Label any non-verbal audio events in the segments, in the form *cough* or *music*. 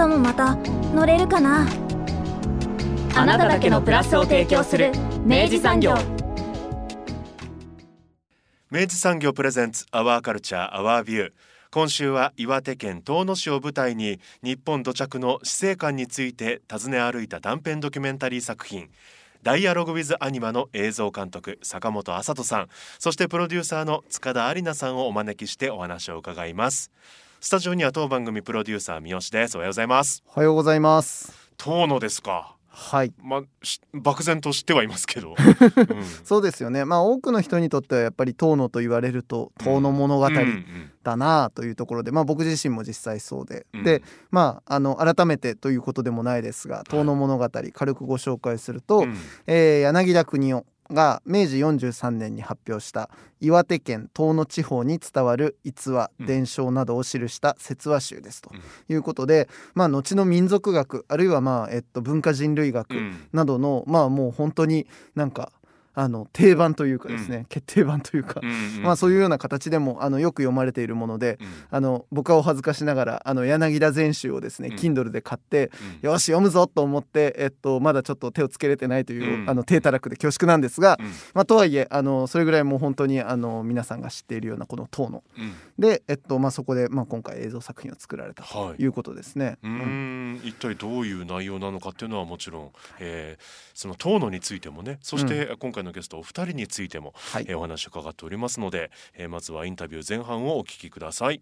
明日もまた乗れるかな？あなただけのプラスを提供する明治産業。明治産業プレゼンツアワーカルチャーアワービュー今週は岩手県遠野市を舞台に日本土着の死生観について訪ね歩いた短編ドキュメンタリー作品。ダイアログウィズアニマの映像監督坂本麻人さん。そしてプロデューサーの塚田有奈さんをお招きしてお話を伺います。スタジオには当番組プロデューサー三好です。おはようございます。おはようございます。遠野ですか？はい。まあ漠然と知ってはいますけど、*laughs* うん、そうですよね。まあ多くの人にとってはやっぱり遠野と言われると遠野物語だなというところで、まあ僕自身も実際そうで、うん、でまああの改めてということでもないですが遠野物語軽くご紹介すると、うん、えー、柳田国夫が明治43年に発表した岩手県遠野地方に伝わる逸話伝承などを記した説話集ですということで、まあ後の民族学あるいはまあ、えっと、文化人類学などの、まあもう本当になんかあの定番というかですね、うん、決定版というか、うんうん、まあ、そういうような形でもあのよく読まれているもので、うん、あの僕はお恥ずかしながらあの柳田全集をですね、うん、Kindle で買って、よし読むぞと思って、えっと、まだちょっと手をつけれてないという、あの低たらくで恐縮なんですが、まあ、とはいえあのそれぐらいもう本当にあの皆さんが知っているようなこの塔の、で、えっとまあ、そこで、まあ、今回映像作品を作られたとい。うことですね。はい、うん。一体どういう内容なのかっていうのはもちろん、えー、その塔のについてもねそして今回のゲストお二人についても、はい、えー、お話を伺っておりますので、えー、まずはインタビュー前半をお聞きください。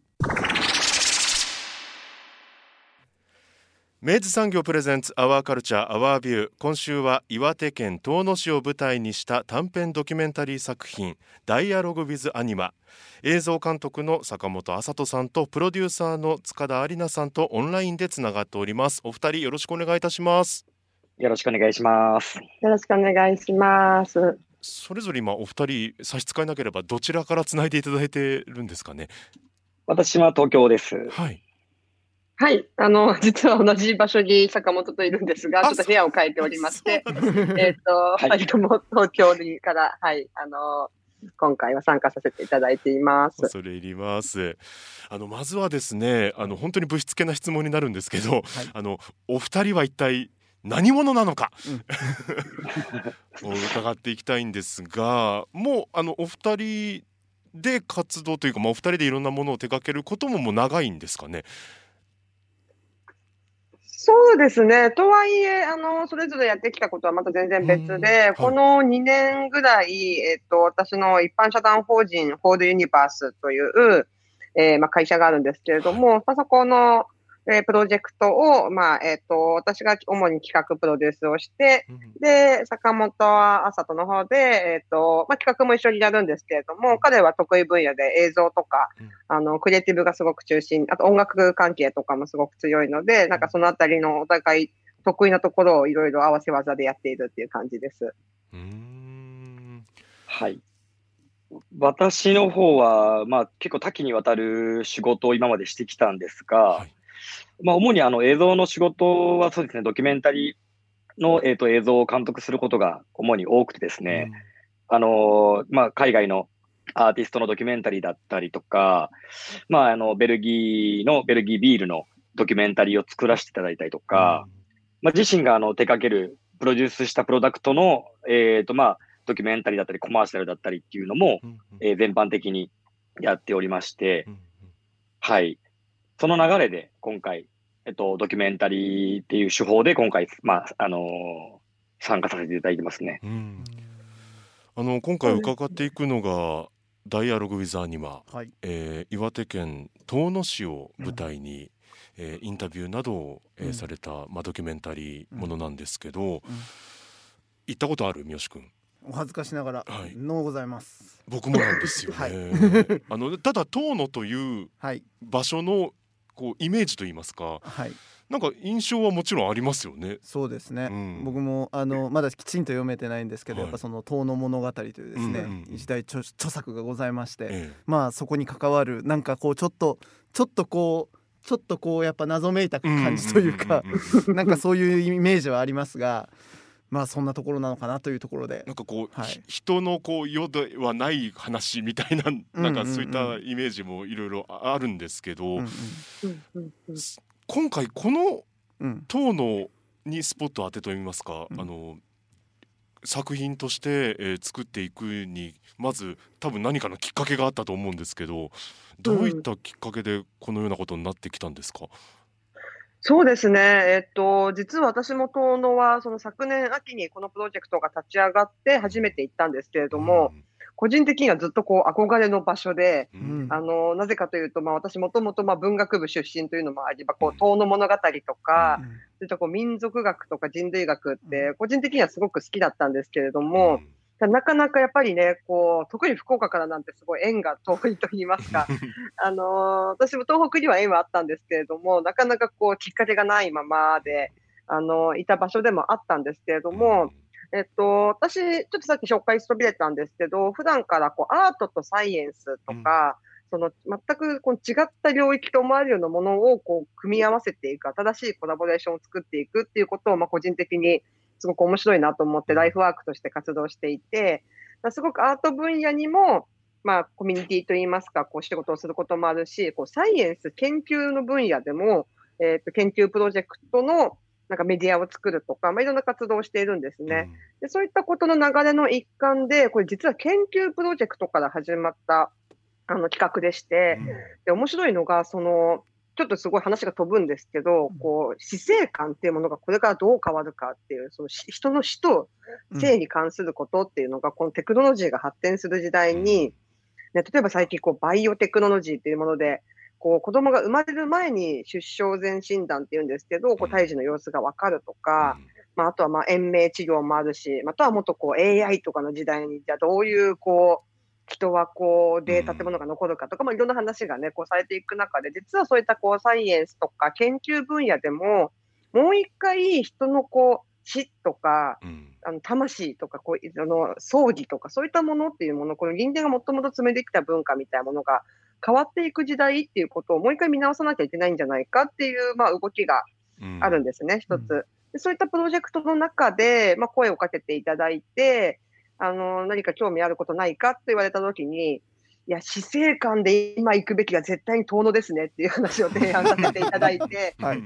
明治産業プレゼンツアワーカルチャーアワービュー今週は岩手県遠野市を舞台にした短編ドキュメンタリー作品ダイアログウィズアニマ。映像監督の坂本麻人さんとプロデューサーの塚田有奈さんとオンラインでつながっております。お二人よろしくお願いいたします。よろしくお願いします。よろしくお願いします。それぞれ今お二人差し支えなければどちらからつないでいただいてるんですかね？私は東京です。はいはい、あの、*laughs* 実は同じ場所に坂本といるんですが、ちょっと部屋を変えておりまして、えっと、二、人とも東京にから、はい、あの、今回は参加させていただいています。恐れ入ります。あのまずはですね、あの本当にぶしつけな質問になるんですけど、はい、あのお二人は一体何者なのか、うん、*laughs* 伺っていきたいんですが、もうあのお二人で活動というか、まあお二人でいろんなものを手掛けることももう長いんですかね？そうですね。とはいえ、あの、それぞれやってきたことはまた全然別で、この2年ぐらい、えっと、私の一般社団法人、ホールユニバースという、えー、まあ、会社があるんですけれども、まあ、そこの、えー、プロジェクトを、まあ、えっ、ー、と、私が主に企画プロデュースをして、うん、で、坂本は朝との方で、えっ、ー、と、まあ、企画も一緒にやるんですけれども、彼は得意分野で映像とか、うん、あの、クリエイティブがすごく中心、あと音楽関係とかもすごく強いので、なんかそのあたりのお互い得意なところをいろいろ合わせ技でやっているっていう感じです。うん。はい。私の方は、まあ、結構多岐にわたる仕事を今までしてきたんですが、はいまあ、主にあの映像の仕事はそうですね、ドキュメンタリーの、えー、と映像を監督することが主に多くてですね、うん、あのまあ、海外のアーティストのドキュメンタリーだったりとか、まあ、あのベルギーのベルギービールのドキュメンタリーを作らせていただいたりとか、うん、まあ、自身があの手掛ける、プロデュースしたプロダクトの、えーとまあ、ドキュメンタリーだったりコマーシャルだったりっていうのも、うんえー、全般的にやっておりまして、うん。はい。その流れで今回、えっと、ドキュメンタリーっていう手法で今回、まあ、あのー、参加させていただいてますね。あの今回伺っていくのが、ダイアログ・ウィズ・アニマ、はい、えー、岩手県遠野市を舞台に、うん、えー、インタビューなどを、えー、うん、された、まあ、ドキュメンタリーものなんですけど、うん、行ったことある？三好君。お恥ずかしながら、はい、のございます。僕もなんですよね、はい、あのただ遠野という場所のこうイメージと言いますか、はい、なんか印象はもちろんありますよね。そうですね。うん、僕もあのまだきちんと読めてないんですけど、はい、やっぱその遠野物語というですね、うんうんうん、時代著著作がございまして、ええ、まあそこに関わるなんかこうちょっとちょっとこうちょっとこうやっぱ謎めいた感じというか、なんかそういうイメージはありますが。まあそんなところなのかなというところで。なんかこう、はい、人のこう世ではない話みたいななんかそういったイメージもいろいろあるんですけど、今回この塔のにスポット当てといいますか、うん、あの作品として、えー、作っていくにまず多分何かのきっかけがあったと思うんですけどどういったきっかけでこのようなことになってきたんですか、うんそうですね。えっと、実は私も遠野は、その昨年秋にこのプロジェクトが立ち上がって初めて行ったんですけれども、うん、個人的にはずっとこう憧れの場所で、うん、あの、なぜかというと、まあ私もともとまあ文学部出身というのもあり、まあ、こう、遠野物語とか、うん、そういったこう民族学とか人類学って、個人的にはすごく好きだったんですけれども、なかなかやっぱりね、こう、特に福岡からなんてすごい縁が遠いと言いますか、*laughs* あのー、私も東北には縁はあったんですけれども、なかなかこう、きっかけがないままで、あのー、いた場所でもあったんですけれども、えっと、私、ちょっとさっき紹介しそびれたんですけど、普段からこう、アートとサイエンスとか、うん、その、全くこう違った領域と思われるようなものをこう、組み合わせていく、新しいコラボレーションを作っていくっていうことを、まあ、個人的にすごく面白いなと思ってライフワークとして活動していて、すごくアート分野にも、まあ、コミュニティといいますか、こう、仕事をすることもあるし、こう、サイエンス研究の分野でも、えっ、ー、と、研究プロジェクトの、なんかメディアを作るとか、まあ、いろんな活動をしているんですね。でそういったことの流れの一環で、これ実は研究プロジェクトから始まったあの企画でして、で面白いのが、その、ちょっとすごい話が飛ぶんですけど、こう、死生観っていうものがこれからどう変わるかっていう、その人の死と生に関することっていうのが、このテクノロジーが発展する時代に、ね、例えば最近こう、バイオテクノロジーっていうもので、こう、子供が生まれる前に出生前診断っていうんですけど、こう、胎児の様子がわかるとか、まあ、あとはまあ、延命治療もあるし、またはもっとこう、AI とかの時代に、じゃあどういうこう、人はこう、で、建物が残るかとか、まあ、いろんな話がね、こうされていく中で、実はそういったこう、サイエンスとか研究分野でも、もう一回人のこう、死とか、うん、あの魂とかこうあの葬儀とかそういったものっていうものこの人間がもともと詰めてきた文化みたいなものが変わっていく時代っていうことをもう一回見直さなきゃいけないんじゃないかっていう、まあ、動きがあるんですね、うん、一つ、で。そういったプロジェクトの中で、まあ、声をかけていただいて、あの、何か興味あることないかって言われたときに、いや、死生観で今行くべきは絶対に遠野ですねっていう話を提案させていただいて、*laughs* はい、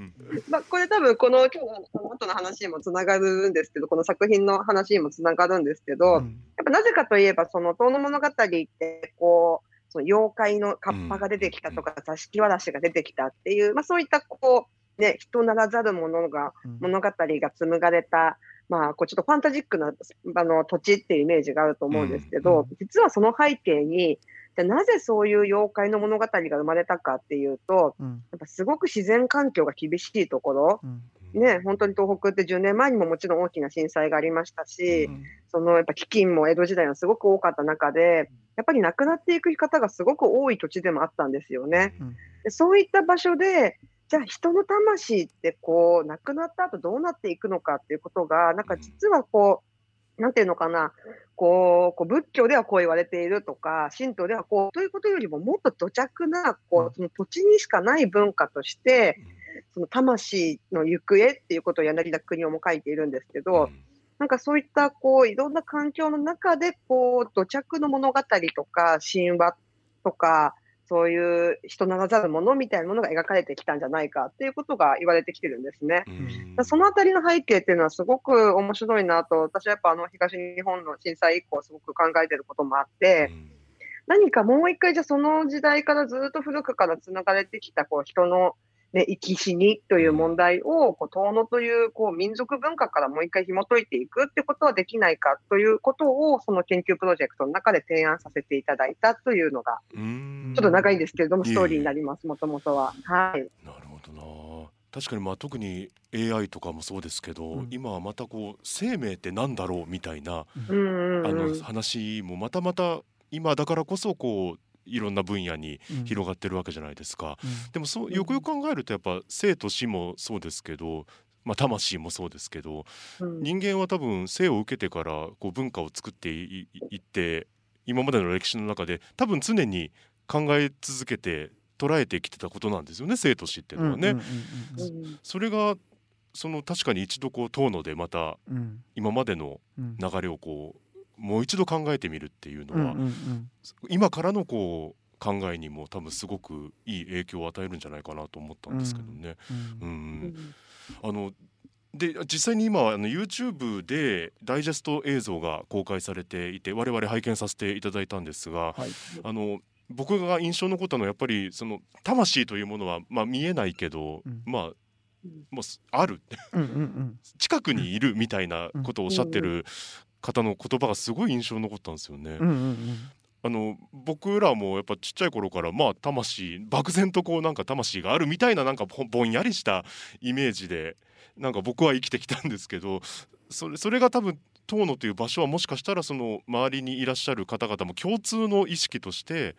まあ、これ多分この今日の後の話にもつながるんですけど、この作品の話にもつながるんですけど、うん、やっぱなぜかといえば、その遠野物語って、こう、その妖怪のカッパが出てきたとか、座敷わらしが出てきたっていう、まあそういったこう、ね、人ならざるものが、物語が紡がれた、まあ、こうちょっとファンタジックなあの土地っていうイメージがあると思うんですけど、うん、実はその背景に、じゃなぜそういう妖怪の物語が生まれたかっていうと、うん、やっぱすごく自然環境が厳しいところ、うん、ね、本当に東北って10年前にももちろん大きな震災がありましたし、そのやっぱ飢饉も江戸時代はすごく多かった中で、やっぱり亡くなっていく方がすごく多い土地でもあったんですよね。でそういった場所で、じゃあ人の魂ってこう、亡くなった後どうなっていくのかっていうことが、なんか実はこう、なんていうのかな、こう、こう仏教ではこう言われているとか、神道ではこう、ということよりももっと土着な、こう、その土地にしかない文化として、その魂の行方っていうことを柳田国夫も書いているんですけど、なんかそういったこういろんな環境の中でこう土着の物語とか神話とかそういう人ならざるものみたいなものが描かれてきたんじゃないかっていうことが言われてきてるんですね。そのあたりの背景っていうのはすごく面白いなと、私はやっぱあの東日本の震災以降すごく考えてることもあって、何かもう一回じゃその時代からずっと古くから繋がれてきたこう人のね、生き死にという問題を、こう、遠野という、こう、民族文化からもう一回紐解いていくってことはできないかということを、その研究プロジェクトの中で提案させていただいたというのが、ちょっと長いんですけれども、ストーリーになります、もともとは。はい。なるほどな。確かにまあ特に AI とかもそうですけど、うん、今はまたこう生命ってなんだろうみたいな、うんうんうん、あの話もまたまた今だからこそこういろんな分野に広がってるわけじゃないですか。でもそうよくよく考えるとやっぱ生と死もそうですけどまあ、魂もそうですけど、うん、人間は多分生を受けてからこう文化を作っていって今までの歴史の中で多分常に考え続けて捉えてきてたことなんですよね生と死っていうのはね。それがその確かに一度こう遠野でまた今までの流れをこうもう一度考えてみるっていうのは、今からのこう考えにも多分すごくいい影響を与えるんじゃないかなと思ったんですけどね。うん、あので実際に今あの YouTube でダイジェスト映像が公開されていて我々拝見させていただいたんですが、はい、あの僕が印象に残ったのはやっぱりその魂というものは、まあ、見えないけど、うん、まあもうある。*laughs* 近くにいるみたいなことをおっしゃってる方の言葉がすごい印象に残ったんですよね。あの僕らもやっぱちっちゃい頃からまあ魂漠然とこうなんか魂があるみたいななんかぼんやりしたイメージでなんか僕は生きてきたんですけどそれそれが多分遠野という場所はもしかしたらその周りにいらっしゃる方々も共通の意識として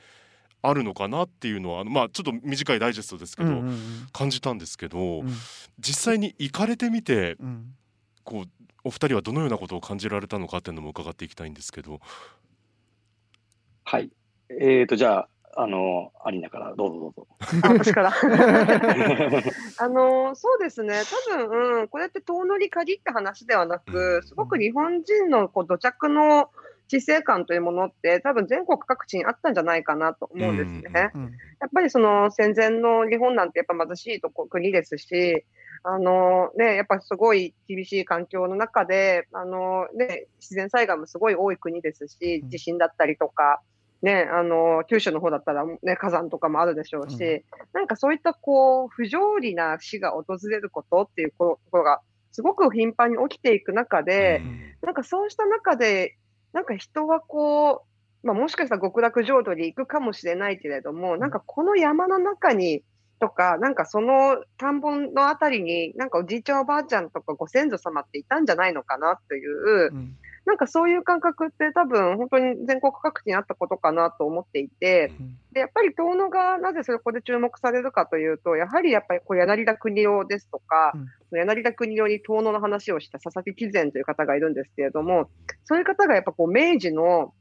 あるのかなっていうのはまあちょっと短いダイジェストですけど、うんうんうん、感じたんですけど、うん、実際に行かれてみて、うん、こうお二人はどのようなことを感じられたのかっていうのも伺っていきたいんですけど。はい。えーと、じゃあ、あの、アリーナからどうぞどうぞ。あ私から？*laughs* あの、そうですね。多分、うん、これって遠乗り限った話ではなく、すごく日本人のこう土着の知性感というものって多分全国各地にあったんじゃないかなと思うんですね。うんうん、やっぱりその戦前の日本なんてやっぱ貧しいとこ国ですし、あのね、やっぱすごい厳しい環境の中で、あのね、自然災害もすごい多い国ですし、地震だったりとか、ね、あの、九州の方だったら、ね、火山とかもあるでしょうし、うん、なんかそういったこう、不条理な死が訪れることっていうところが、すごく頻繁に起きていく中で、うん、なんかそうした中で、なんか人はこう、まあ、もしかしたら極楽浄土に行くかもしれないけれども、なんかこの山の中に、とか、なんかその田んぼのあたりに、なんかおじいちゃんおばあちゃんとかご先祖様っていたんじゃないのかなという、うん。なんかそういう感覚って多分本当に全国各地にあったことかなと思っていて、でやっぱり遠野がなぜそこで注目されるかというと、やはりやっぱりこう柳田国夫ですとか、うん、柳田国夫に遠野の話をした佐々木貴前という方がいるんですけれども、そういう方がやっぱこう明治の、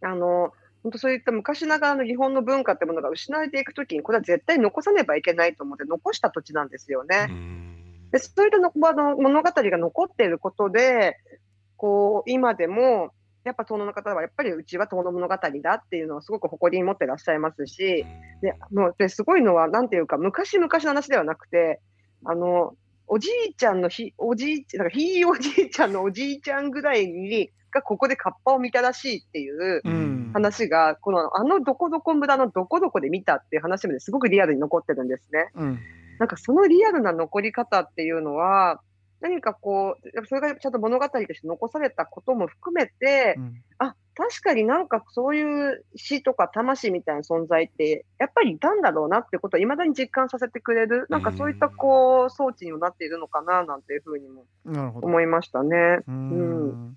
あの、本当そういった昔ながらの日本の文化ってものが失われていくときに、これは絶対残さねばいけないと思って残した土地なんですよね。でそういったの物語が残っていることで、こう、今でも、やっぱ遠野の方は、やっぱりうちは遠野物語だっていうのをすごく誇りに持ってらっしゃいますし、で、もうですごいのは、なんていうか、昔々の話ではなくて、あの、おじいちゃんのひ、おじいちゃん、なんかひいおじいちゃんのおじいちゃんぐらいに、がここでカッパを見たらしいっていう話が、うん、このあのどこどこ村のどこどこで見たっていう話まですごくリアルに残ってるんですね。うん、なんかそのリアルな残り方っていうのは、何かこう、それがちゃんと物語として残されたことも含めて、うん、あ、確かになんかそういう死とか魂みたいな存在って、やっぱりいたんだろうなってことを未だに実感させてくれる、なんかそういったこう、装置にもなっているのかな、なんていうふうにも思いましたね。うん。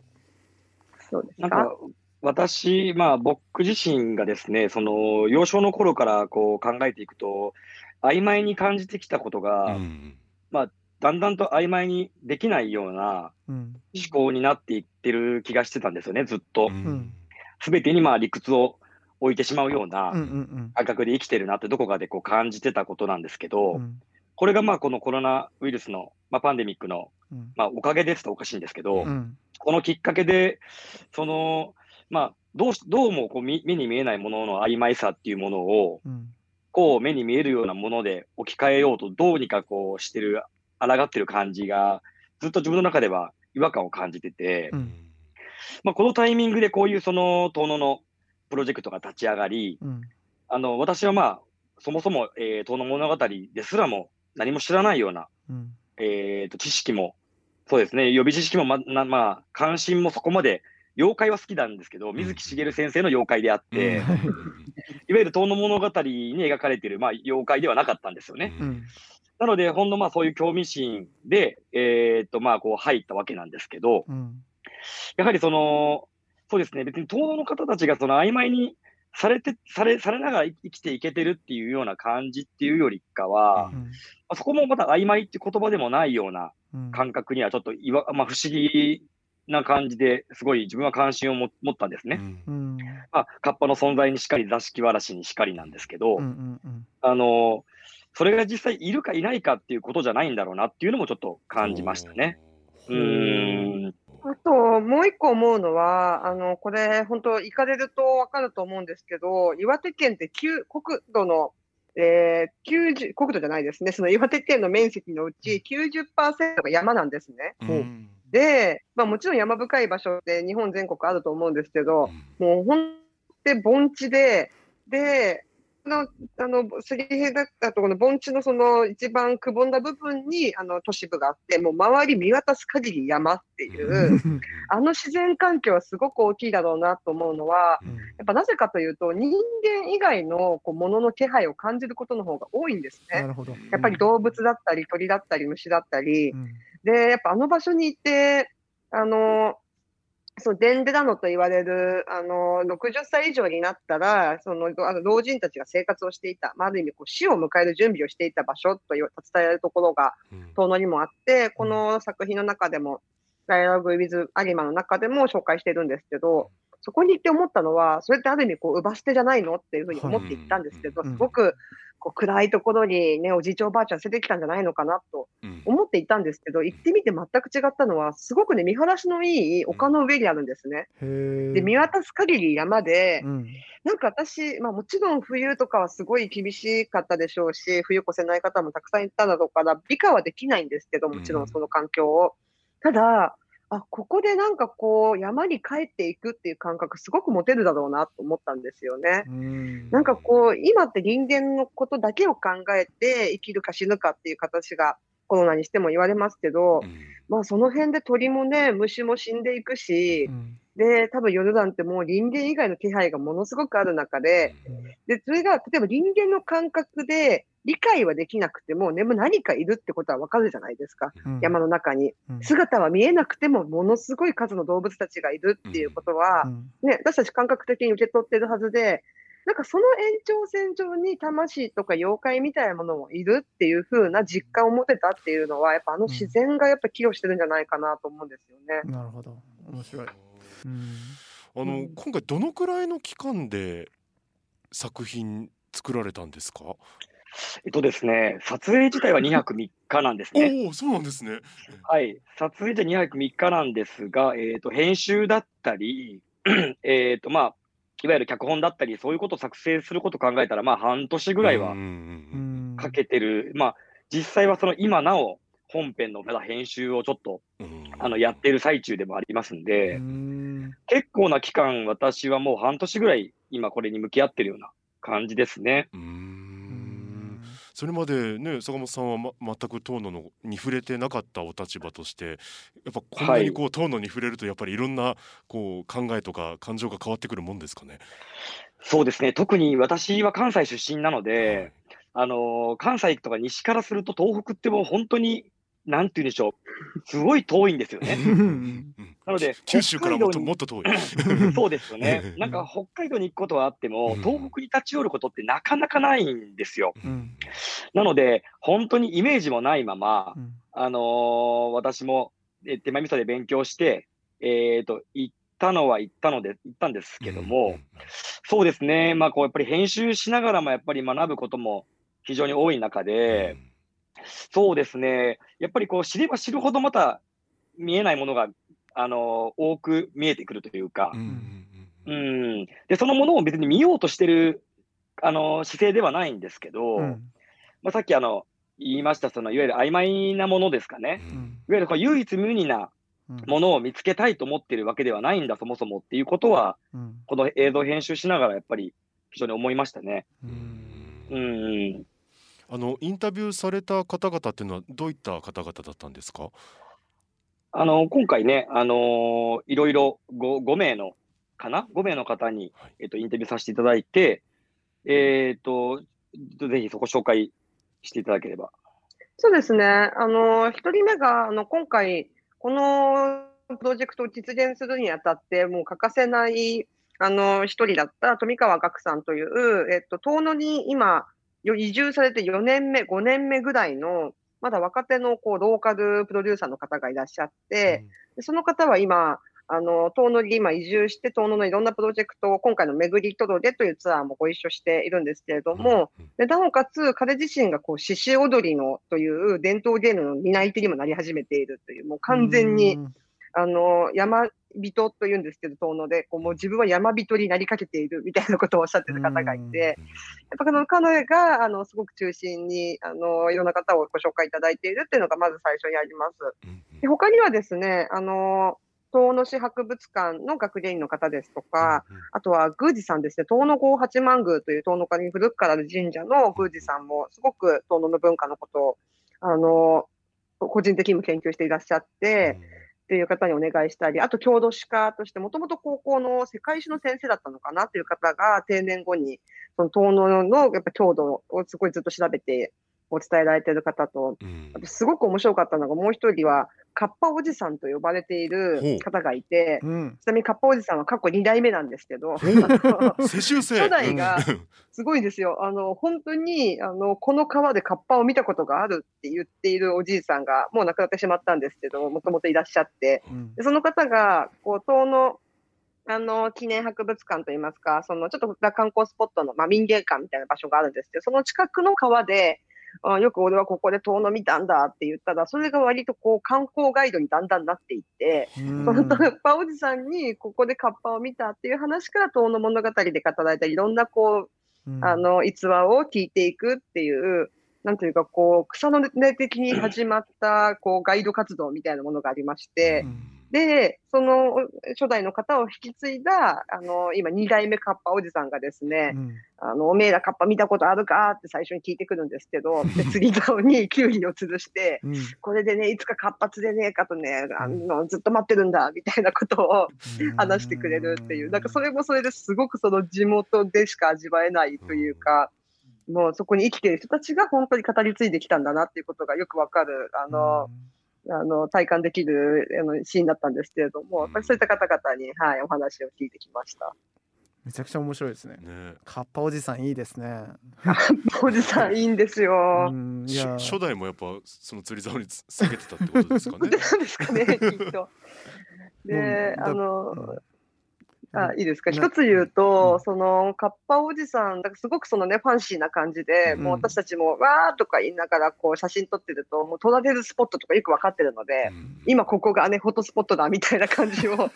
そうですか？か私、まあ僕自身がですね、その幼少の頃からこう考えていくと、曖昧に感じてきたことが、うん、まあだんだんと曖昧にできないような思考になっていってる気がしてたんですよね、ずっと。す、べ、てにまあ理屈を置いてしまうような感覚で生きてるなってどこかでこう感じてたことなんですけど、うん、これがまあこのコロナウイルスの、まあ、パンデミックの、まあ、おかげですとおかしいんですけど、うん、このきっかけで、その、まあ、どうどうもこう目に見えないものの曖昧さっていうものを、こう目に見えるようなもので置き換えようとどうにかこうしてる抗ってる感じが、ずっと自分の中では違和感を感じてて、うん、まあ、このタイミングでこういうその遠野のプロジェクトが立ち上がり、うん、あの私はまあ、そもそも、えー、遠野物語ですらも何も知らないような、うん、えーと、知識も、そうですね、予備知識もま、まあ、関心もそこまで、妖怪は好きなんですけど、水木しげる先生の妖怪であって、いわゆる遠野物語に描かれている、まあ、妖怪ではなかったんですよね。なので、ほんのまあそういう興味心で、えー、っとまあこう入ったわけなんですけど、うん、やはりその、そうですね、別に東道の方たちがその曖昧にされて、され、されながら生きていけてるっていうような感じっていうよりかは、うん、あそこもまた曖昧って言葉でもないような感覚にはちょっといわ、まあ、不思議な感じですごい自分は関心を持ったんですね。うん、まあ、カッパの存在にしかり、座敷わらしにしかりなんですけど、うんうんうん、あの、それが実際いるかいないかっていうことじゃないんだろうなっていうのもちょっと感じましたね。うん。あと、もう一個思うのは、あの、これ、本当行かれるとわかると思うんですけど、岩手県って旧国土の、えー、90、国土じゃないですね。その岩手県の面積のうち90%が山なんですね。うん、で、まあもちろん山深い場所って日本全国あると思うんですけど、もう本当に盆地で、で、の、あの、すり減だったところの盆地のその一番くぼんだ部分に、あの、都市部があって、もう周り見渡す限り山っていう、あの自然環境はすごく大きいだろうなと思うのは、やっぱなぜかというと、人間以外のこう物の気配を感じることの方が多いんですね。なるほど。やっぱり動物だったり、鳥だったり、虫だったり、うん、で、やっぱあの場所に行って、あの、そう、デンデラノと言われる、あの、60歳以上になったら、その、あの老人たちが生活をしていた、まあ、ある意味こう死を迎える準備をしていた場所と伝えられるところが、遠野にもあって、この作品の中でも、ダイアログ・ウィズ・アリマの中でも紹介してるんですけど、そこに行って思ったのは、それってある意味こう、奪捨てじゃないの？っていうふうに思って行ったんですけど、すごくこう暗いところにね、おじいちゃんおばあちゃん連れてきたんじゃないのかなと思っていたんですけど、うん、行ってみて全く違ったのは、すごくね、見晴らしのいい丘の上にあるんですね。うん、で、見渡す限り山で、うん、なんか私、まあもちろん冬とかはすごい厳しかったでしょうし、冬越せない方もたくさんいただろうから、美化はできないんですけど、もちろん。その環境を。ただ、あ、ここでなんかこう、山に帰っていくっていう感覚、すごく持てるだろうなと思ったんですよね。ん。なんかこう、今って人間のことだけを考えて生きるか死ぬかっていう形がコロナにしても言われますけど、まあその辺で鳥もね、虫も死んでいくし、で、多分夜なんてもう人間以外の気配がものすごくある中で、で、それが、例えば人間の感覚で、理解はできなくても、でも何かいるってことはわかるじゃないですか、うん、山の中に、うん、姿は見えなくても、ものすごい数の動物たちがいるっていうことは、うん、ね、私たち感覚的に受け取ってるはずで、なんかその延長線上に魂とか妖怪みたいなものもいるっていう風な実感を持てたっていうのは、やっぱあの自然がやっぱ寄与してるんじゃないかなと思うんですよね。なるほど。面白い。あの、今回どのくらいの期間で作品作られたんですか？えっとですね、撮影自体は2泊3日なんですね。*laughs* おお、そうなんですね。はい。撮影で2泊3日なんですが、えっ、ー、と、編集だったり、*clears throat* えっと、まあ、いわゆる脚本だったり、そういうことを作成することを考えたら、まあ、半年ぐらいはかけてる。まあ、実際はその今なお、本編のまだ編集をちょっと、あの、やってる最中でもありますんで、結構な期間、私はもう半年ぐらい、今これに向き合ってるような感じですね。それまでね坂本さんは、ま、全く遠野のに触れてなかったお立場としてやっぱこんなにこう、はい、遠野に触れるとやっぱりいろんなこう考えとか感情が変わってくるもんですかね？そうですね。特に私は関西出身なので、はい、あの関西とか西からすると東北ってもう本当になんて言うんでしょう、すごい遠いんですよね。なので、九州からもっともっと遠い。*laughs* そうですよね。なんか北海道に行くことはあっても、東北に立ち寄ることってなかなかないんですよ。うん、なので、本当にイメージもないまま、うん、あのー、私も手前味噌で勉強して、えっ、ー、と、行ったのは行ったので、行ったんですけども、うん、そうですね、まあこうやっぱり編集しながらもやっぱり学ぶことも非常に多い中で、そうですね。やっぱりこう知れば知るほどまた見えないものが、あの、多く見えてくるというか、うん、うん、で、そのものを別に見ようとしてる、あの、姿勢ではないんですけど、うん、まあ、さっきあの、言いました、その、いわゆる曖昧なものですかね。うん、いわゆるこう唯一無二なものを見つけたいと思ってるわけではないんだ、そもそもっていうことは、この映像編集しながらやっぱり非常に思いましたね。うん。あのインタビューされた方々っていうのはどういった方々だったんですか？あの今回ね、あのー、いろいろ 5, 5名のかな ?5 名の方に、はい、えっと、インタビューさせていただいて、えっ、と、ぜひそこ紹介していただければ。そうですね。あの、一人目が、あの、今回、このプロジェクトを実現するにあたって、もう欠かせないあの、一人だった富川岳さんという、えっと、遠野に今、移住されて4年目、5年目ぐらいの、まだ若手のこうローカルプロデューサーの方がいらっしゃって、うん、その方は今、あの、遠野に今移住して、遠野のいろんなプロジェクトを、今回の巡り届けというツアーもご一緒しているんですけれども、うん、でなおかつ、彼自身がこう、獅子踊りのという伝統芸能の担い手にもなり始めているという、もう完全に、あの、山人というんですけど、遠野で、こうもう自分は山人になりかけているみたいなことをおっしゃってる方がいて、やっぱこの彼が、あの、すごく中心に、あの、いろんな方をご紹介いただいているっていうのがまず最初にあります。で他にはですね、あの、遠野市博物館の学芸員の方ですとか、あとは宮司さんですね、遠野郷八幡宮という遠野家に古くからある神社の宮司さんも、すごく遠野の文化のことを、あの、個人的にも研究していらっしゃって、っていう方にお願いしたり、あと郷土史家として、もともと高校の世界史の先生だったのかなっていう方が定年後に、その東野のやっぱ郷土をすごいずっと調べてを伝えられている方と、うん、すごく面白かったのが、もう一人は、カッパおじさんと呼ばれている方がいて、うん、ちなみにカッパおじさんは過去2代目なんですけど、*laughs* 初代がすごいですよ。あの、本当に、あの、この川でカッパを見たことがあるって言っているおじいさんが、もう亡くなってしまったんですけど、もともといらっしゃって、うん、でその方が、こう、遠野、あの、記念博物館といいますか、その、ちょっと観光スポットの、まあ、民芸館みたいな場所があるんですけど、その近くの川で、あよく俺はここで遠野見たんだって言ったら、それが割とこう観光ガイドにだんだんなっていって、そのカッパおじさんにここでカッパを見たっていう話から遠野物語で語られたいろんなこう、あの逸話を聞いていくっていう、なんというかこう草の根的に始まったこうガイド活動みたいなものがありまして、うんで、その初代の方を引き継いだ、あの、今2代目カッパおじさんがですね、うん、あの、おめえらカッパ見たことあるかって最初に聞いてくるんですけど、*laughs* で、次顔にキュウリを吊るして、うん、これでね、いつか活発でねえかとね、あの、ずっと待ってるんだ、みたいなことを話してくれるっていう、なんかそれもそれですごくその地元でしか味わえないというか、もうそこに生きている人たちが本当に語り継いできたんだなっていうことがよくわかる、あの、うんあの、体感できるあのシーンだったんですけれども、やっぱりそういった方々に、はい、お話を聞いてきました。めちゃくちゃ面白いですね。ねカッパおじさんいいですね。カッパおじさんいいんですよ。いや初代もやっぱその釣り竿に下げてたってことですかね。*laughs* ですかね、きっと。*laughs* で、あの、あいいですか、一つ言うと、うん、そのカッパおじさん、だからすごくそのね、ファンシーな感じで、うん、もう私たちもわーとか言いながらこう写真撮ってると、もう撮られるスポットとかよく分かってるので、うん、今ここがね、フォトスポットだみたいな感じを *laughs* よ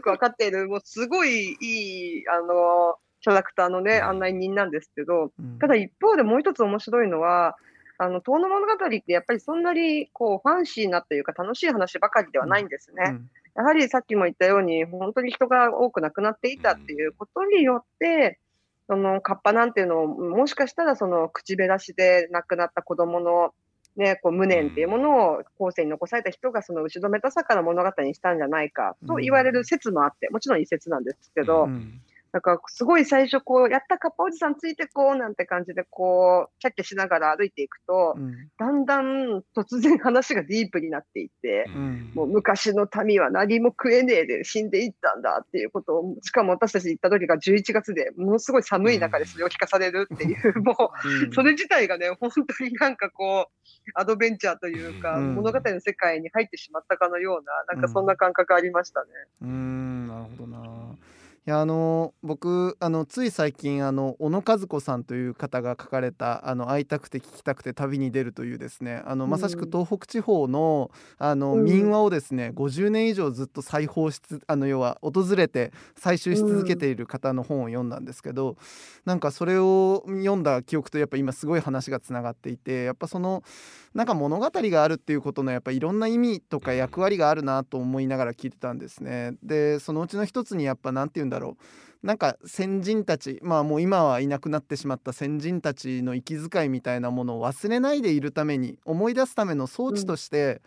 く分かっている、もうすごいいい、あの、キャラクターのね、案内人なんですけど、ただ一方でもう一つ面白いのは、あの、遠野物語ってやっぱりそんなにこうファンシーなというか楽しい話ばかりではないんですね。やはりさっきも言ったように、本当に人が多く亡くなっていたっていうことによって、そのカッパなんていうのを、もしかしたらその口べらしで亡くなった子供のね、こう無念っていうものを後世に残された人がその後ろめたさから物語にしたんじゃないかと言われる説もあって、もちろん一説なんですけど、うん。だからすごい最初こう、やったカッパおじさんついてこうなんて感じでこう、キャッキャしながら歩いていくと、うん、だんだん突然話がディープになっていって、うん、もう昔の民は何も食えねえで死んでいったんだっていうことを、しかも私たち行った時が11月でものすごい寒い中でそれを聞かされるっていう、*laughs* もう、それ自体がね、本当になんかこう、アドベンチャーというか、物語の世界に入ってしまったかのような、なんかそんな感覚ありましたね。うん、なるほどな。いやあの僕あのつい最近あの小野和子さんという方が書かれた「あの会いたくて聞きたくて旅に出る」というですねあのまさしく東北地方のあの民話をですね50年以上ずっと再放しあの要は訪れて採集し続けている方の本を読んだんですけどなんかそれを読んだ記憶とやっぱ今すごい話がつながっていてやっぱそのなんか物語があるっていうことのやっぱいろんな意味とか役割があるなと思いながら聞いてたんですね。でそのうちの一つにやっぱ何て言うんだろうなんか先人たちまあもう今はいなくなってしまった先人たちの息遣いみたいなものを忘れないでいるために思い出すための装置として、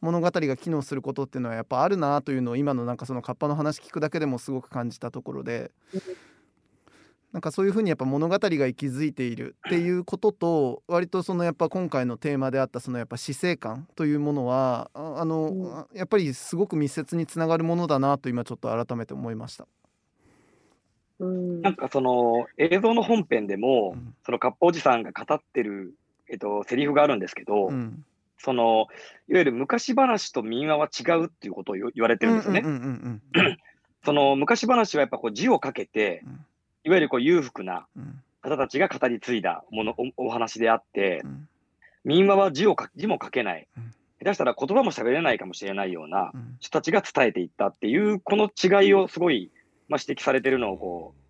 物語が機能することっていうのはやっぱあるなというのを今のなんかそのカッパの話聞くだけでもすごく感じたところで。なんかそういうふうにやっぱ物語が息づいているっていうことと割とそのやっぱ今回のテーマであったそのやっぱ死生観というものはあの、やっぱりすごく密接につながるものだなと今ちょっと改めて思いました。なんかその映像の本編でも、うん、そのかっぽおじさんが語ってる、えっと、セリフがあるんですけど、うん、そのいわゆる昔話と民話は違うっていうことを言われてるんですね。その昔話はやっぱこう字をかけて、うん、いわゆるこう裕福な方たちが語り継いだものおお話であって、民話は字をか字も書けない。下手したら言葉も喋れないかもしれないような人たちが伝えていったっていう、この違いをすごいまあ、指摘されてるのをこう、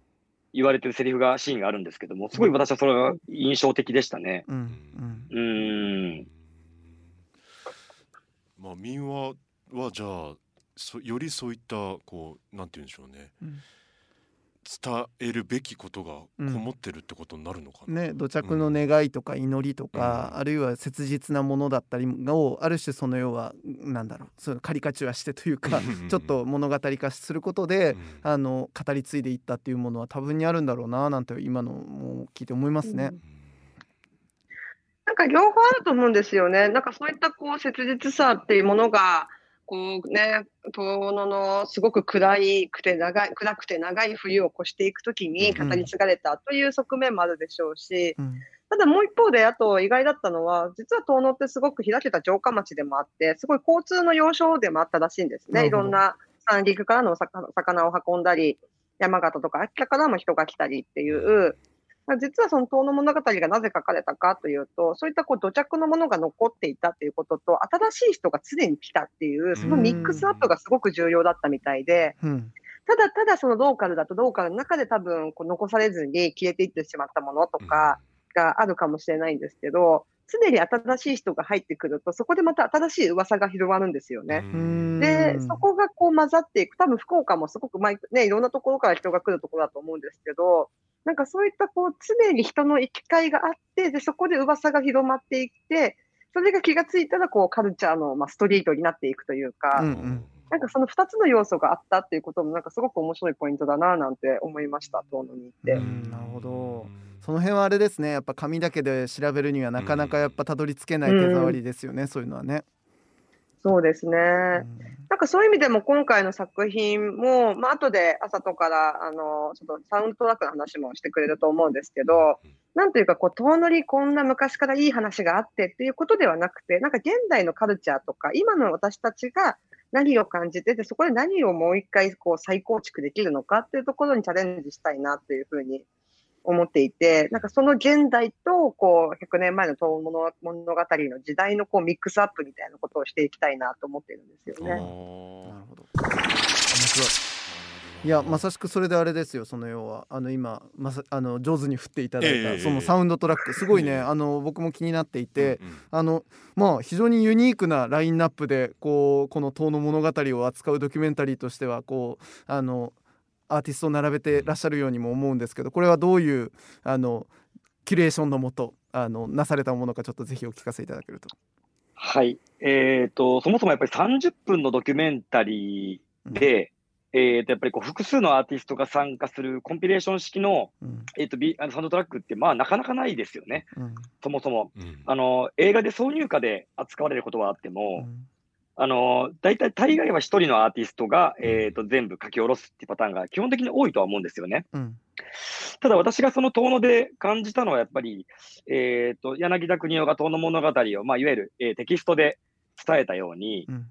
言われてるセリフが、シーンがあるんですけども、すごい私はそれが印象的でしたね。うん。うん。まあ、民話はじゃあ、そよりそういった、こう、なんて言うんでしょうね。うん伝えるべきことがこもってるってことになるのかな、うん、ね土着の願いとか祈りとか、うん、あるいは切実なものだったりをある種その要はなんだろうそのカリカチュアしてというかちょっと物語化することで、うん、あの語り継いでいったっていうものは多分にあるんだろうななんて今のも聞いて思いますね。なんか両方あると思うんですよね。なんかそういったこう切実さっていうものがこうね、遠野のすごく暗いくて長い、暗くて長い冬を越していくときに語り継がれたという側面もあるでしょうし、うん、ただもう一方で、あと意外だったのは、実は遠野ってすごく開けた城下町でもあって、すごい交通の要衝でもあったらしいんですね。いろんな三陸からの魚を運んだり、山形とか秋田からも人が来たりっていう、実はその遠野物語がなぜ書かれたかというと、そういったこう土着のものが残っていたということと、新しい人が常に来たっていう、そのミックスアップがすごく重要だったみたいで、うん、ただただそのローカルだとローカルの中で多分こう残されずに消えていってしまったものとかがあるかもしれないんですけど、常に新しい人が入ってくると、そこでまた新しい噂が広がるんですよね。で、そこがこう混ざっていく。多分福岡もすごく毎、ね、いろんなところから人が来るところだと思うんですけど、なんかそういったこう常に人の行き交いがあって、で、そこで噂が広まっていって、それが気がついたらこうカルチャーの、まあ、ストリートになっていくというか、うんうん、なんかその2つの要素があったっていうこともなんかすごく面白いポイントだななんて思いました、遠野に行って。なるほど。その辺はあれですね、やっぱ紙だけで調べるにはなかなかやっぱたどり着けない手触りですよね、うん、そういうのはね。そうですね。なんかそういう意味でも今回の作品も、まあ後で朝とからあのちょっとサウンドトラックの話もしてくれると思うんですけど、なんというかこう遠乗りこんな昔からいい話があってっていうことではなくて、なんか現代のカルチャーとか今の私たちが何を感じてて、そこで何をもう一回こう再構築できるのかっていうところにチャレンジしたいなというふうに思っていて、なんかその現代と、こう、100年前の遠物物語の時代のこうミックスアップみたいなことをしていきたいなと思ってるんですよね。なるほど。面白い。いやまさしくそれであれですよその要は。あの今まさあの上手に振っていただいた、そのサウンドトラック。すごいね、あの僕も気になっていて、あのまあ非常にユニークなラインナップでこうこの「遠の物語」を扱うドキュメンタリーとしてはこうあのアーティストを並べてらっしゃるようにも思うんですけどこれはどういうあのキュレーションのもとあのなされたものかちょっとぜひお聞かせいただけると。はい、えーと、そもそもやっぱり30分のドキュメンタリーで、うん、えーと、やっぱりこう複数のアーティストが参加するコンピレーション式の,、えーと、ビあのサウンドトラックって、まあ、なかなかないですよね、うん、そもそも、うん、あの。映画で挿入歌で扱われることはあっても、あの、大体、大概は一人のアーティストが、えっ、ー、と、全部書き下ろすっていうパターンが基本的に多いとは思うんですよね。うん、ただ、私がその遠野で感じたのは、やっぱり、えっ、ー、と、柳田国夫が遠野物語を、まあ、いわゆる、えー、テキストで伝えたように、うん、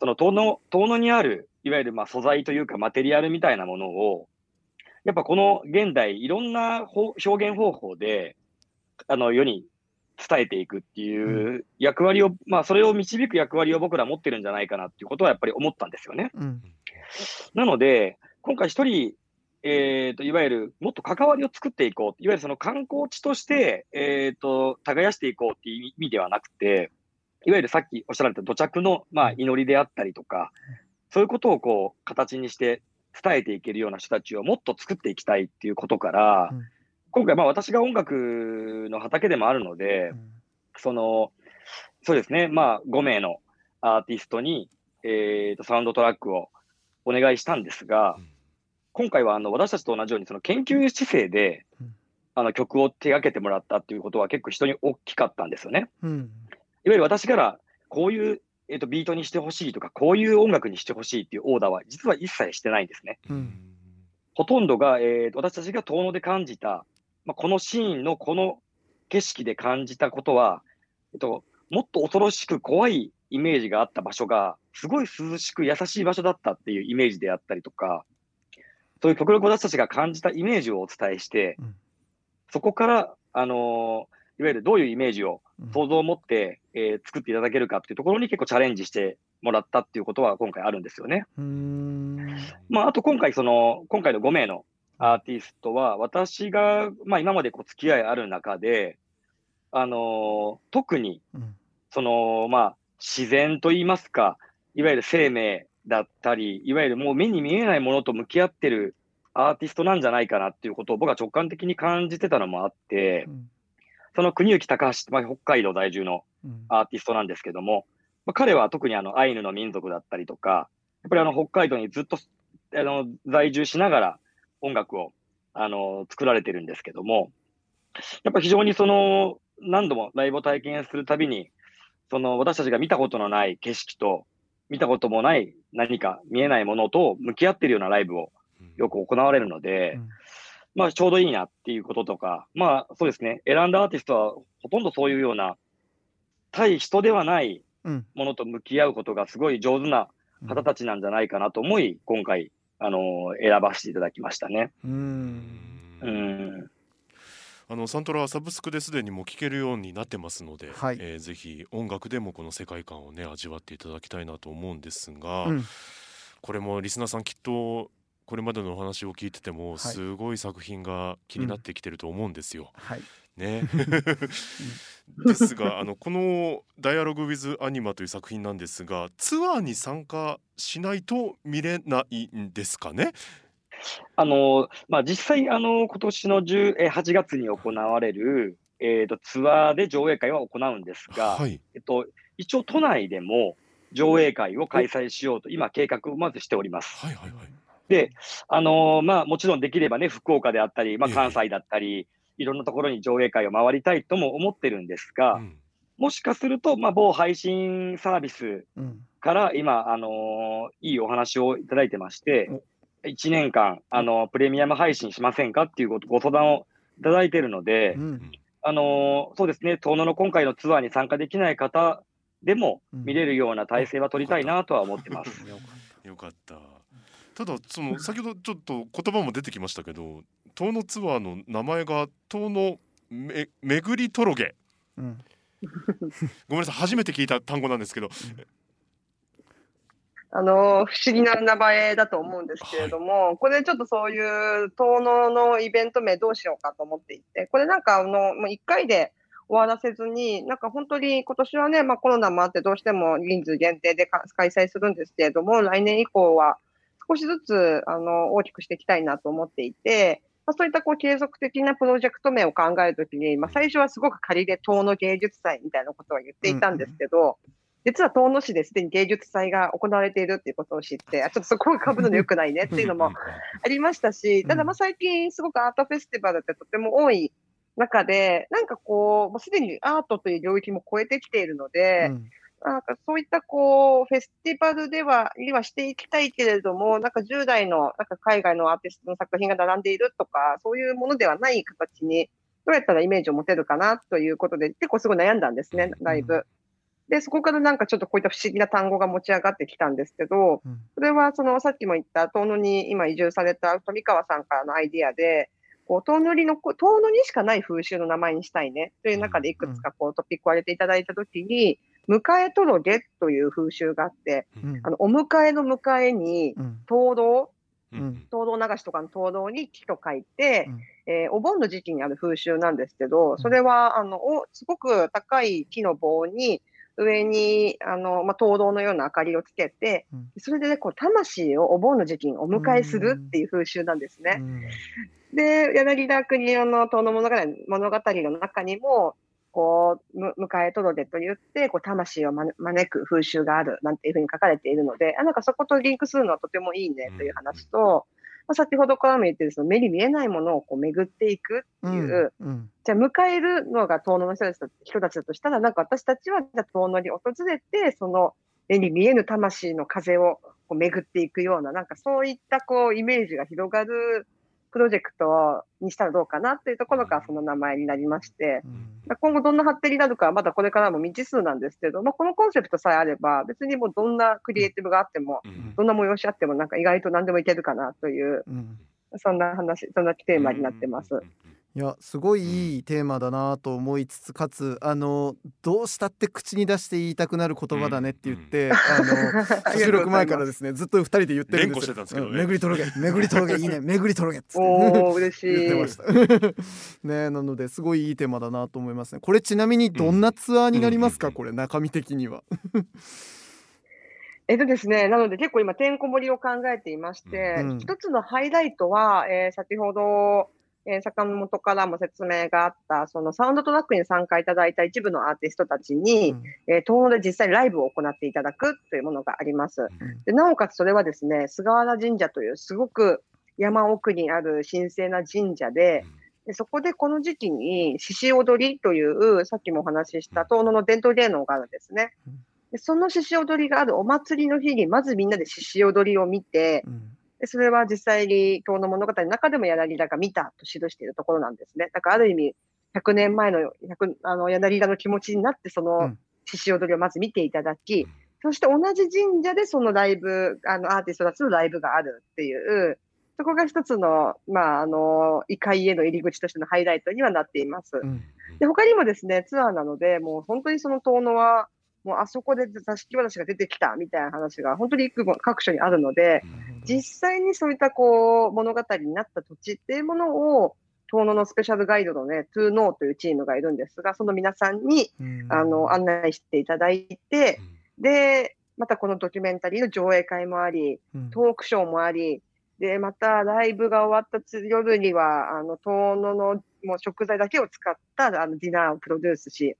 その遠野、遠野にある、いわゆる、まあ、素材というか、マテリアルみたいなものを、やっぱこの現代、いろんな表現方法で、あの、世に伝えていくっていう役割を、まあ、それを導く役割を僕ら持ってるんじゃないかなっていうことはやっぱり思ったんですよね。うん、なので、今回一人、えっ、ー、と、いわゆるもっと関わりを作っていこう。いわゆるその観光地として、えっ、ー、と、耕していこうっていう意味ではなくて、いわゆるさっきおっしゃられた土着の、まあ、祈りであったりとか、そういうことをこう、形にして伝えていけるような人たちをもっと作っていきたいっていうことから、うん今回、まあ私が音楽の畑でもあるので、うん、その、そうですね、まあ5名のアーティストに、えっ、ー、と、サウンドトラックをお願いしたんですが、うん、今回はあの私たちと同じようにその研究姿勢で、うん、あの曲を手掛けてもらったっていうことは結構人に大きかったんですよね。いわゆる私からこういうえっ、ー、と、ビートにしてほしいとか、こういう音楽にしてほしいっていうオーダーは実は一切してないんですね。ほとんどが、えー、私たちが遠野で感じた、まあ、このシーンのこの景色で感じたことは、えっと、もっと恐ろしく怖いイメージがあった場所が、すごい涼しく優しい場所だったっていうイメージであったりとか、そういう極力私たちが感じたイメージをお伝えして、うん、そこから、あのー、いわゆるどういうイメージを想像を持って、うん、えー、作っていただけるかっていうところに結構チャレンジしてもらったっていうことは今回あるんですよね。まあ、あと今回その、今回の5名のアーティストは、私が、まあ今までこう付き合いある中で、あのー、特に、その、まあ、自然と言いますか、いわゆる生命だったり、いわゆるもう目に見えないものと向き合ってるアーティストなんじゃないかなっていうことを僕は直感的に感じてたのもあって、うん、その国行高橋、まあ、北海道在住のアーティストなんですけども、まあ、彼は特にあのアイヌの民族だったりとか、やっぱりあの北海道にずっとあの在住しながら音楽をあの作られてるんですけども、やっぱ非常にその何度もライブを体験するたびに、その私たちが見たことのない景色と、見たこともない何か見えないものと向き合ってるようなライブをよく行われるので、うん、まあちょうどいいなっていうこととか、まあそうですね、選んだアーティストはほとんどそういうような対人ではないものと向き合うことがすごい上手な方たちなんじゃないかなと思い、今回、あの、選ばせていただきましたね。うん。うんあのサントラはサブスクですでにも聴けるようになってますので、はい、えー、ぜひ音楽でもこの世界観をね味わっていただきたいなと思うんですが、うん、これもリスナーさんきっとこれまでのお話を聞いててもすごい作品が気になってきてると思うんですよ。はい、ね、*laughs* ですがあのこの「ダイアログ・ウィズ・アニマ」という作品なんですがツアーに参加しないと見れないんですかね？あの、まあ、実際、あの、今年の10え8月に行われる、えーと、ツアーで上映会は行うんですが、はい、えっと、一応都内でも上映会を開催しようと、今、計画をまずしております。はいはいはい、で、あのー、まあ、もちろんできればね、福岡であったり、まあ、関西だったり、えー、いろんなところに上映会を回りたいとも思ってるんですが、うん、もしかすると、まあ、某配信サービスから今、あのー、いいお話をいただいてまして、1年間、あの、プレミアム配信しませんかっていうごご相談をいただいているので、うん、あの、そうですね、遠野の今回のツアーに参加できない方でも見れるような体制は取りたいなとは思ってます。よかった。ただ、その、先ほどちょっと言葉も出てきましたけど、遠野ツアーの名前が遠野めめぐりとろげ。うん、ごめんなさい、初めて聞いた単語なんですけど、あの、不思議な名前だと思うんですけれども、はい、これちょっとそういう遠野のイベント名どうしようかと思っていて、これなんかあの、もう1回で終わらせずに、なんか本当に今年はね、まあコロナもあってどうしても人数限定で開催するんですけれども、来年以降は少しずつあの大きくしていきたいなと思っていて、まあ、そういったこう継続的なプロジェクト名を考えるときに、まあ、最初はすごく仮で遠野芸術祭みたいなことを言っていたんですけど、うん実は遠野市ですでに芸術祭が行われているっていうことを知って、あちょっとそこがかぶるのよくないねっていうのもありましたし、ただまあ最近すごくアートフェスティバルってとても多い中で、なんかこう、もうすでにアートという領域も超えてきているので、うんなんかそういったこう、フェスティバルでは、にはしていきたいけれども、なんか10代の、なんか海外のアーティストの作品が並んでいるとか、そういうものではない形に、どうやったらイメージを持てるかなということで、結構すごい悩んだんですね、ライブ。で、そこからなんかちょっとこういった不思議な単語が持ち上がってきたんですけど、うん、それはそのさっきも言った遠野に今移住された富川さんからのアイディアで、こう遠野にの遠野にしかない風習の名前にしたいねという中でいくつかこうトピックを挙げていただいたときに、迎えとろげという風習があって、うん、あのお迎えの迎えに、灯籠、うん、灯籠流しとかの灯籠に木と書いて、うん、えー、お盆の時期にある風習なんですけど、それは、あの、おすごく高い木の棒に、上に、あの、まあ、灯籠のような明かりをつけて、うん、それで、ね、こう、魂をお盆の時期にお迎えするっていう風習なんですね。で、柳田国男の遠野物語物語の中にも、こう、迎え届けと言って、こう、魂を招く風習があるなんていうふうに書かれているので、あなんかそことリンクするのはとてもいいねという話と、うんまあ、先ほどからも言ってるその目に見えないものをこう巡っていくっていう、うんうん、じゃあ迎えるのが遠野の人たち人たちだとしたら、なんか私たちはじゃあ遠野に訪れて、その目に見えぬ魂の風をこう巡っていくような、なんかそういったこうイメージが広がるプロジェクトにしたらどうかなっていうところがその名前になりまして、うん、今後どんな発展になるかはまだこれからも未知数なんですけど、まあ、このコンセプトさえあれば別にもうどんなクリエイティブがあっても、うん、どんな催しあってもなんか意外と何でもいけるかなという、うん、そんな話、そんなテーマになってます。いやすごいいいテーマだなと思いつつかつあのどうしたって口に出して言いたくなる言葉だねって言って、うん、あの *laughs* 収録前からですねずっと二人で言ってるんですけど、ね、巡り届け。巡り届け。いいね。*laughs* 巡り届けっつって。お嬉しい。言ってました。*laughs* ねなのですごいいいテーマだなと思いますね。これちなみにどんなツアーになりますか、うん、これ中身的には。えっとですね、なので結構今、てんこ盛りを考えていまして、うん、一つのハイライトは、えー、先ほど、えー、坂本からも説明があった、そのサウンドトラックに参加いただいた一部のアーティストたちに、うん、えー、東野で実際ライブを行っていただくというものがあります。うん、でなおかつそれはですね、菅原神社というすごく山奥にある神聖な神社で、でそこでこの時期に獅子踊りという、さっきもお話しした遠野の伝統芸能があるんですね。でその獅子踊りがあるお祭りの日に、まずみんなで獅子踊りを見て、うん。でそれは実際に今日の物語の中でも柳田が見たと記しているところなんですね。だからある意味、100年前の100あの柳田の気持ちになって、その獅子踊りをまず見ていただき、うん、そして同じ神社でそのライブ、あのアーティストたちのライブがあるっていう、そこが一つの、まあ、あの、異界への入り口としてのハイライトにはなっています。うん、で他にもですね、ツアーなので、もう本当にその遠野は、もうあそこで座敷話が出てきたみたいな話が本当に各所にあるので、実際にそういったこう物語になった土地っていうものを、遠野のスペシャルガイドのね、トゥーノーというチームがいるんですが、その皆さんに、あの案内していただいて、で、またこのドキュメンタリーの上映会もあり、トークショーもあり、で、またライブが終わった夜には、あの、遠野のもう食材だけを使ったあのディナーをプロデュースし、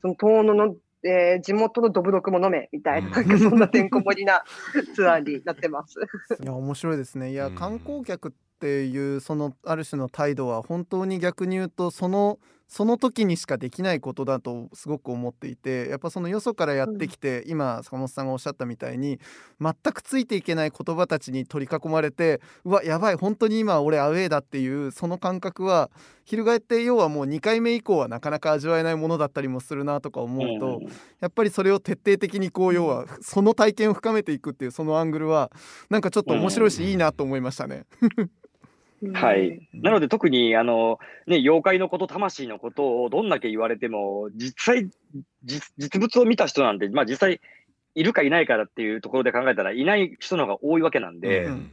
その遠野のえー、地元のどぶろくも飲めみたいな、なんかそんなてんこ盛りな *laughs* ツアーになってます。いや面白いですね。いや観光客っていうそのある種の態度は本当に逆に言うとそのその時にしかできないことだとすごく思っていてやっぱそのよそからやってきて、うん、今坂本さんがおっしゃったみたいに全くついていけない言葉たちに取り囲まれてうわやばい本当に今俺アウェーだっていうその感覚は翻って要はもう2回目以降はなかなか味わえないものだったりもするなとか思うと、うん、やっぱりそれを徹底的にこう要はその体験を深めていくっていうそのアングルはなんかちょっと面白いし、いいなと思いましたね。はい。なので特に、あの、ね、妖怪のこと、魂のことをどんだけ言われても、実際、実物を見た人なんて、まあ実際、いるかいないかっていうところで考えたら、いない人の方が多いわけなんで、うん、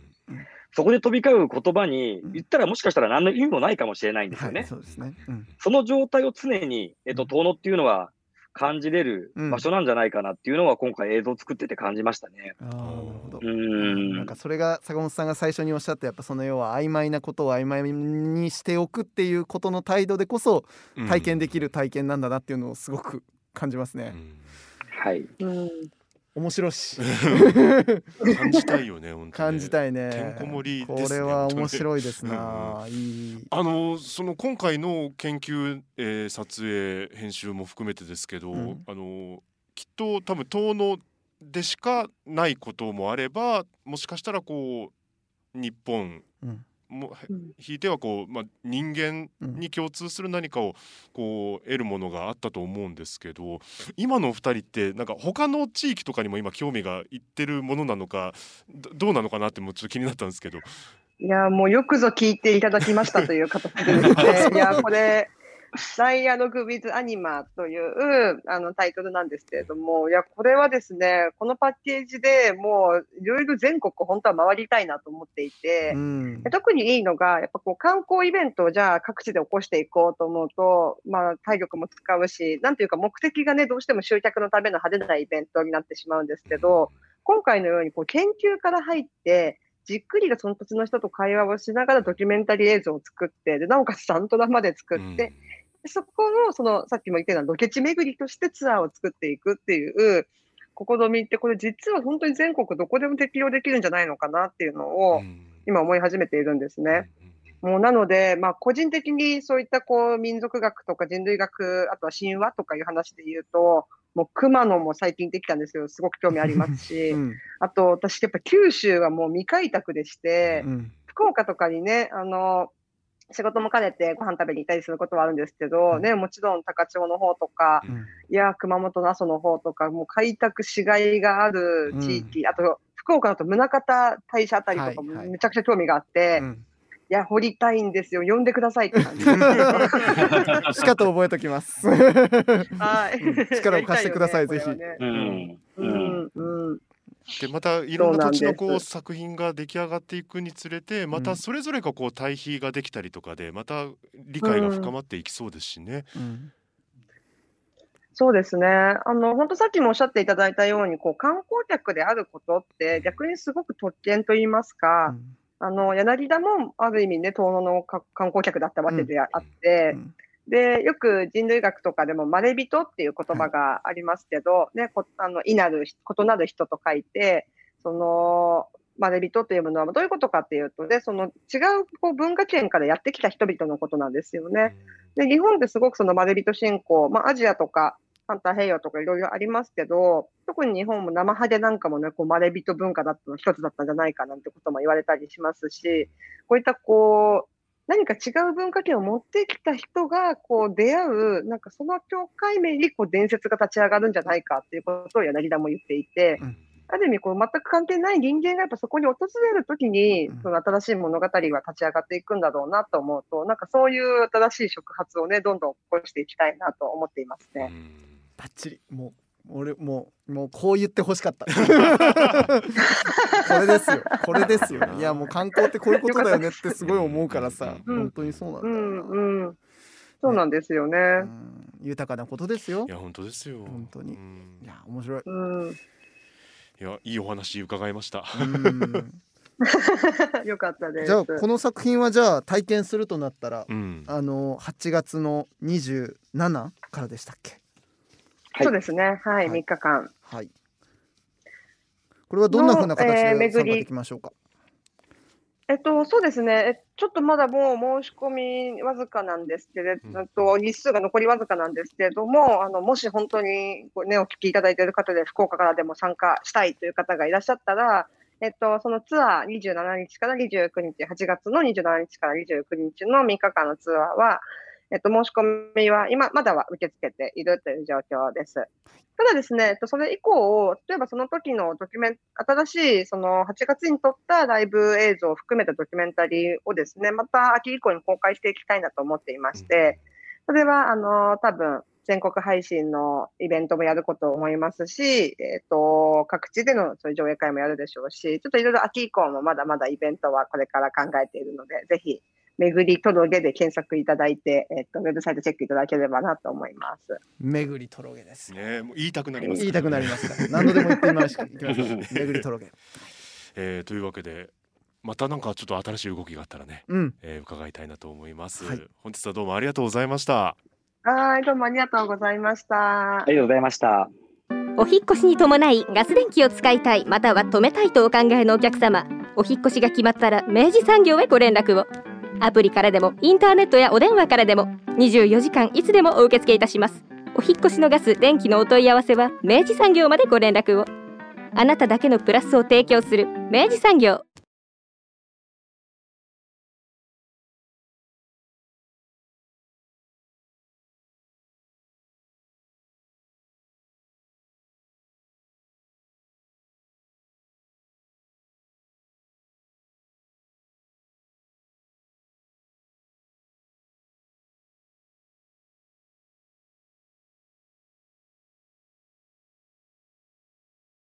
そこで飛び交う言葉に、言ったらもしかしたら何の意味もないかもしれないんですよね。はい、そうですね。うん、その状態を常に、えっと、遠野っていうのは、感じれる場所なんじゃないかなっていうのは今回映像作ってて感じましたね。あなるほどうんなんかそれが坂本さんが最初におっしゃったやっぱその要は曖昧なことを曖昧にしておくっていうことの態度でこそ体験できる体験なんだなっていうのをすごく感じますね。はい。面白し。感じたいよね *laughs* 感じたいね。てんこ盛り、ね、これは面白いですな、いい。あのその今回の研究、えー、撮影編集も含めてですけど、うん、あのきっと多分遠野でしかないこともあればもしかしたらこう日本、うんも引いてはこう、まあ、人間に共通する何かをこう得るものがあったと思うんですけど今のお二人ってなんか他の地域とかにも今興味がいってるものなのかどうなのかなってもちょっと気になったんですけど。いやもうよくぞ聞いていただきましたという形でですね *laughs* いやこれダイアログ・ウィズ・アニマというあのタイトルなんですけれども、いや、これはですね、このパッケージでもういろいろ全国本当は回りたいなと思っていて、うん、特にいいのが、やっぱこう観光イベントをじゃあ各地で起こしていこうと思うと、まあ体力も使うし、なんていうか目的がね、どうしても集客のための派手なイベントになってしまうんですけど、今回のようにこう研究から入って、じっくりとその土地の人と会話をしながらドキュメンタリー映像を作って、でなおかつサントラまで作って、そこの、その、さっきも言ったようなロケ地巡りとしてツアーを作っていくっていう試みって、これ実は本当に全国どこでも適用できるんじゃないのかなっていうのを、今思い始めているんですね。もうなので、まあ、個人的にそういったこう民族学とか人類学、あとは神話とかいう話で言うと、もう熊野も最近できたんですよ。すごく興味ありますし、うん、あと私やっぱ九州はもう未開拓でして、うん、福岡とかにね、あの、仕事も兼ねてご飯食べに行ったりすることはあるんですけど、うん、ね、もちろん高千穂の方とか、うん、いや、熊本の阿蘇の方とか、もう開拓しがいがある地域、あと福岡だと宗像大社あたりとかもめちゃくちゃ興味があって、はいはいいや、掘りたいんですよ。呼んでくださいって感じ。しかと覚えときます。はい。力を貸してください、*laughs* ぜひ。うん。うん。うん。でまたいろんな土地のこう作品が出来上がっていくにつれてまたそれぞれがこう対比ができたりとかでまた理解が深まっていきそうですしね。うん、そうですね。あの、本当さっきもおっしゃっていただいたように、こう、観光客であることって逆にすごく特権と言いますか、うん。あの、柳田もある意味ね、遠野の観光客だったわけであって、うん。うん、で、よく人類学とかでも、まれびとっていう言葉がありますけど、はい、ね、こあの、いなる、異なる人と書いて、その、まれびとというものはどういうことかっていうとね、その違うこう文化圏からやってきた人々のことなんですよね。で、日本ってすごくそのまれびと信仰、まあアジアとか反対平洋とかいろいろありますけど、特に日本も生ハゲなんかもね、こう、まれびと文化だったの一つだったんじゃないかなんてことも言われたりしますし、こういったこう、何か違う文化圏を持ってきた人が、こう、出会う、なんかその境界面に、こう、伝説が立ち上がるんじゃないかっていうことを柳田も言っていて、うん、ある意味、こう、全く関係ない人間がやっぱそこに訪れるときに、その新しい物語は立ち上がっていくんだろうなと思うと、なんかそういう新しい触発をね、どんどん起こしていきたいなと思っていますね。うん。バッチリ。もう俺もうもうこう言ってほしかった。これですよ。これですよ *laughs* いやもう観光ってこういうことだよねってすごい思うからさ、うん、本当にそうなんだようんうんそうなんですよね、ね、豊かなことですよ。いや本当ですよ。本当に、いや面白い、うん、いやいいお話伺いました。よかったです。じゃあこの作品はじゃあ体験するとなったら、うん、あの8月の27からでしたっけ？そうですね。はい、3日間。はい。これはどんなふうな形で参加できましょうか？えっと、そうですね。ちょっとまだもう申し込みわずかなんですけれど、うん、日数が残りわずかなんですけれども、あの、もし本当にね、お聞きいただいている方で、福岡からでも参加したいという方がいらっしゃったら、えっと、そのツアー27日から29日、8月の27日から29日の3日間のツアーは、えっと、申し込みは今、まだは受け付けているという状況です。ただですね、えっと、それ以降、例えばその時のドキュメン新しいその8月に撮ったライブ映像を含めたドキュメンタリーをですね、また秋以降に公開していきたいなと思っていまして、それは、あの、多分、全国配信のイベントもやること思いますし、えっ、と、各地でのそういう上映会もやるでしょうし、ちょっといろいろ秋以降もまだまだイベントはこれから考えているので、ぜひ巡り届で検索いただいて、えっと、ウェブサイトチェックいただければなと思います。巡り届です。ね、もう言いたくなります、ね、言いたくなりますから。何度でも言ってみましょう。*laughs* 巡り届。えー、というわけで。またなんかちょっと新しい動きがあったらね、うん、えー、伺いたいなと思います、はい、本日はどうもありがとうございましたはいどうもありがとうございましたありがとうございましたお引越しに伴いガス電気を使いたいまたは止めたいとお考えのお客様お引越しが決まったら明治産業へご連絡をアプリからでもインターネットやお電話からでも24時間いつでもお受け付けいたします。お引越しのガス電気のお問い合わせは明治産業までご連絡を。あなただけのプラスを提供する明治産業。